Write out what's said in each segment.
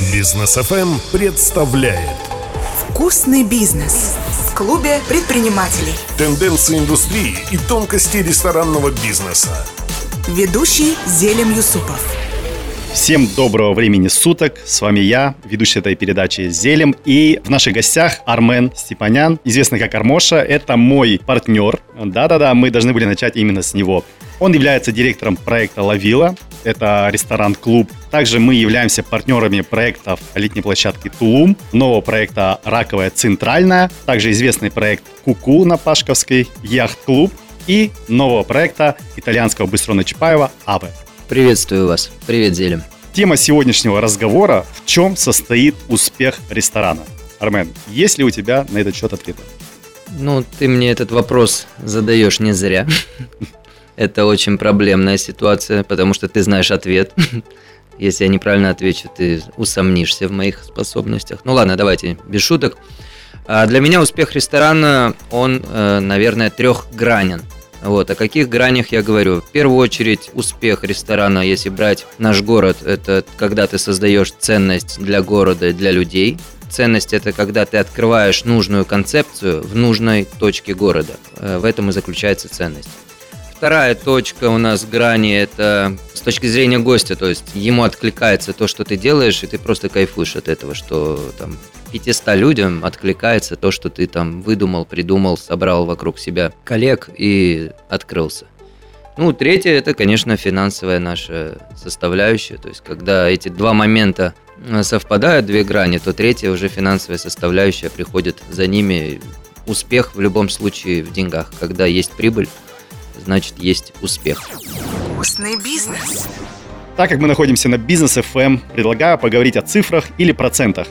Бизнес ФМ представляет Вкусный бизнес в клубе предпринимателей. тенденции индустрии и тонкости ресторанного бизнеса. Ведущий Зелем Юсупов. Всем доброго времени суток. С вами я, ведущий этой передачи Зелем. И в наших гостях Армен Степанян, известный как Армоша. Это мой партнер. Да-да-да, мы должны были начать именно с него. Он является директором проекта «Лавила». Это ресторан-клуб. Также мы являемся партнерами проектов летней площадки «Тулум», нового проекта «Раковая Центральная», также известный проект «Куку» на Пашковской, яхт-клуб и нового проекта итальянского быстрона Чапаева «Аве». Приветствую вас. Привет, Зелем. Тема сегодняшнего разговора – в чем состоит успех ресторана? Армен, есть ли у тебя на этот счет ответы? Ну, ты мне этот вопрос задаешь не зря. Это очень проблемная ситуация, потому что ты знаешь ответ. Если я неправильно отвечу, ты усомнишься в моих способностях. Ну ладно, давайте, без шуток. А Для меня успех ресторана, он, э, наверное, трехгранен. Вот, о каких гранях я говорю? В первую очередь, успех ресторана, если брать наш город, это когда ты создаешь ценность для города для людей. Ценность – это когда ты открываешь нужную концепцию в нужной точке города. Э, В этом и заключается ценность. Вторая точка у нас грани – это с точки зрения гостя, то есть ему откликается то, что ты делаешь, и ты просто кайфуешь от этого, что там 500 людям откликается то, что ты там выдумал, придумал, собрал вокруг себя коллег и открылся. Ну, третье – это, конечно, финансовая наша составляющая, то есть когда эти два момента э, совпадают, две грани, то третья уже финансовая составляющая приходит за ними. Успех в любом случае в деньгах. Когда есть прибыль, значит есть успех. Вкусный бизнес. Так как мы находимся на Бизнес FM, предлагаю поговорить о цифрах или процентах.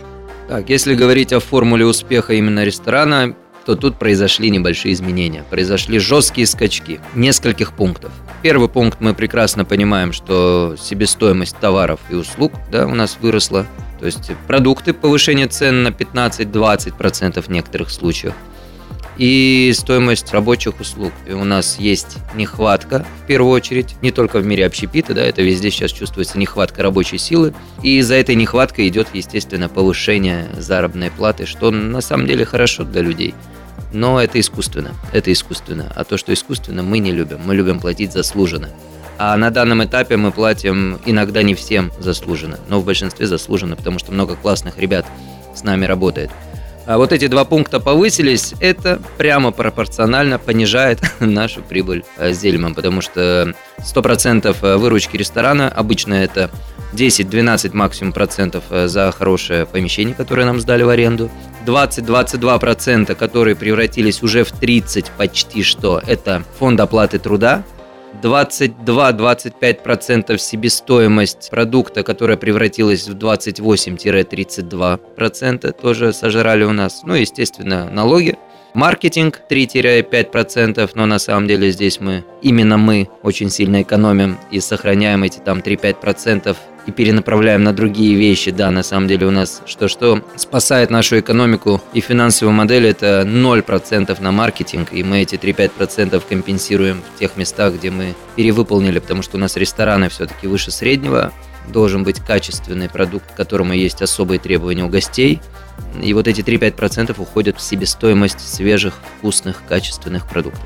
Так, если говорить о формуле успеха именно ресторана, то тут произошли небольшие изменения. Произошли жесткие скачки нескольких пунктов. Первый пункт мы прекрасно понимаем, что себестоимость товаров и услуг да, у нас выросла. То есть продукты, повышение цен на 15-20% в некоторых случаях. И стоимость рабочих услуг. И у нас есть нехватка, в первую очередь, не только в мире общепита, да, это везде сейчас чувствуется нехватка рабочей силы. И из-за этой нехватки идет, естественно, повышение заработной платы, что на самом деле хорошо для людей. Но это искусственно, это искусственно. А то, что искусственно, мы не любим. Мы любим платить заслуженно. А на данном этапе мы платим иногда не всем заслуженно, но в большинстве заслуженно, потому что много классных ребят с нами работает. А вот эти два пункта повысились, это прямо пропорционально понижает нашу прибыль э, с Зельмом, потому что 100% выручки ресторана обычно это 10-12 максимум процентов э, за хорошее помещение, которое нам сдали в аренду. 20-22 процента, которые превратились уже в 30 почти что, это фонд оплаты труда. 22-25% себестоимость продукта, которая превратилась в 28-32%, тоже сожрали у нас. Ну, естественно, налоги. Маркетинг 3-5%, но на самом деле здесь мы, именно мы, очень сильно экономим и сохраняем эти там 3-5% и перенаправляем на другие вещи. Да, на самом деле у нас что-что спасает нашу экономику и финансовую модель это 0% на маркетинг, и мы эти 3-5% компенсируем в тех местах, где мы перевыполнили, потому что у нас рестораны все-таки выше среднего, должен быть качественный продукт, к которому есть особые требования у гостей. И вот эти 3-5% уходят в себестоимость свежих, вкусных, качественных продуктов.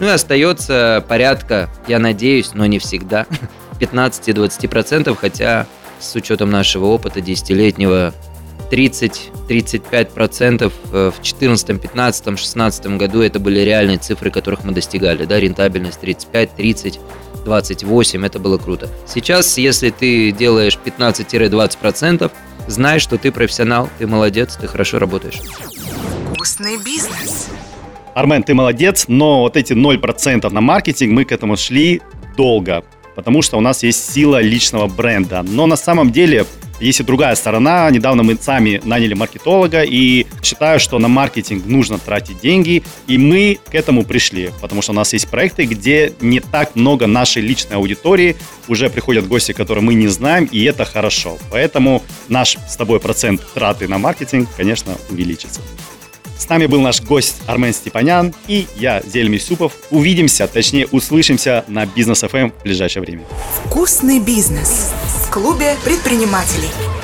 Ну и остается порядка, я надеюсь, но не всегда, 15-20%, хотя с учетом нашего опыта десятилетнего 30-35% в 14, 15, 16 году это были реальные цифры, которых мы достигали. Да, рентабельность 35, 30, 28, это было круто. Сейчас, если ты делаешь 15-20%, знай, что ты профессионал, ты молодец, ты хорошо работаешь. Вкусный бизнес. Армен, ты молодец, но вот эти 0% на маркетинг, мы к этому шли долго, потому что у нас есть сила личного бренда. Но на самом деле есть и другая сторона. Недавно мы сами наняли маркетолога и считаю, что на маркетинг нужно тратить деньги. И мы к этому пришли, потому что у нас есть проекты, где не так много нашей личной аудитории. Уже приходят гости, которые мы не знаем, и это хорошо. Поэтому наш с тобой процент траты на маркетинг, конечно, увеличится. С нами был наш гость Армен Степанян и я, Зелем Юсупов. Увидимся, точнее услышимся на Бизнес ФМ в ближайшее время. Вкусный бизнес клубе предпринимателей.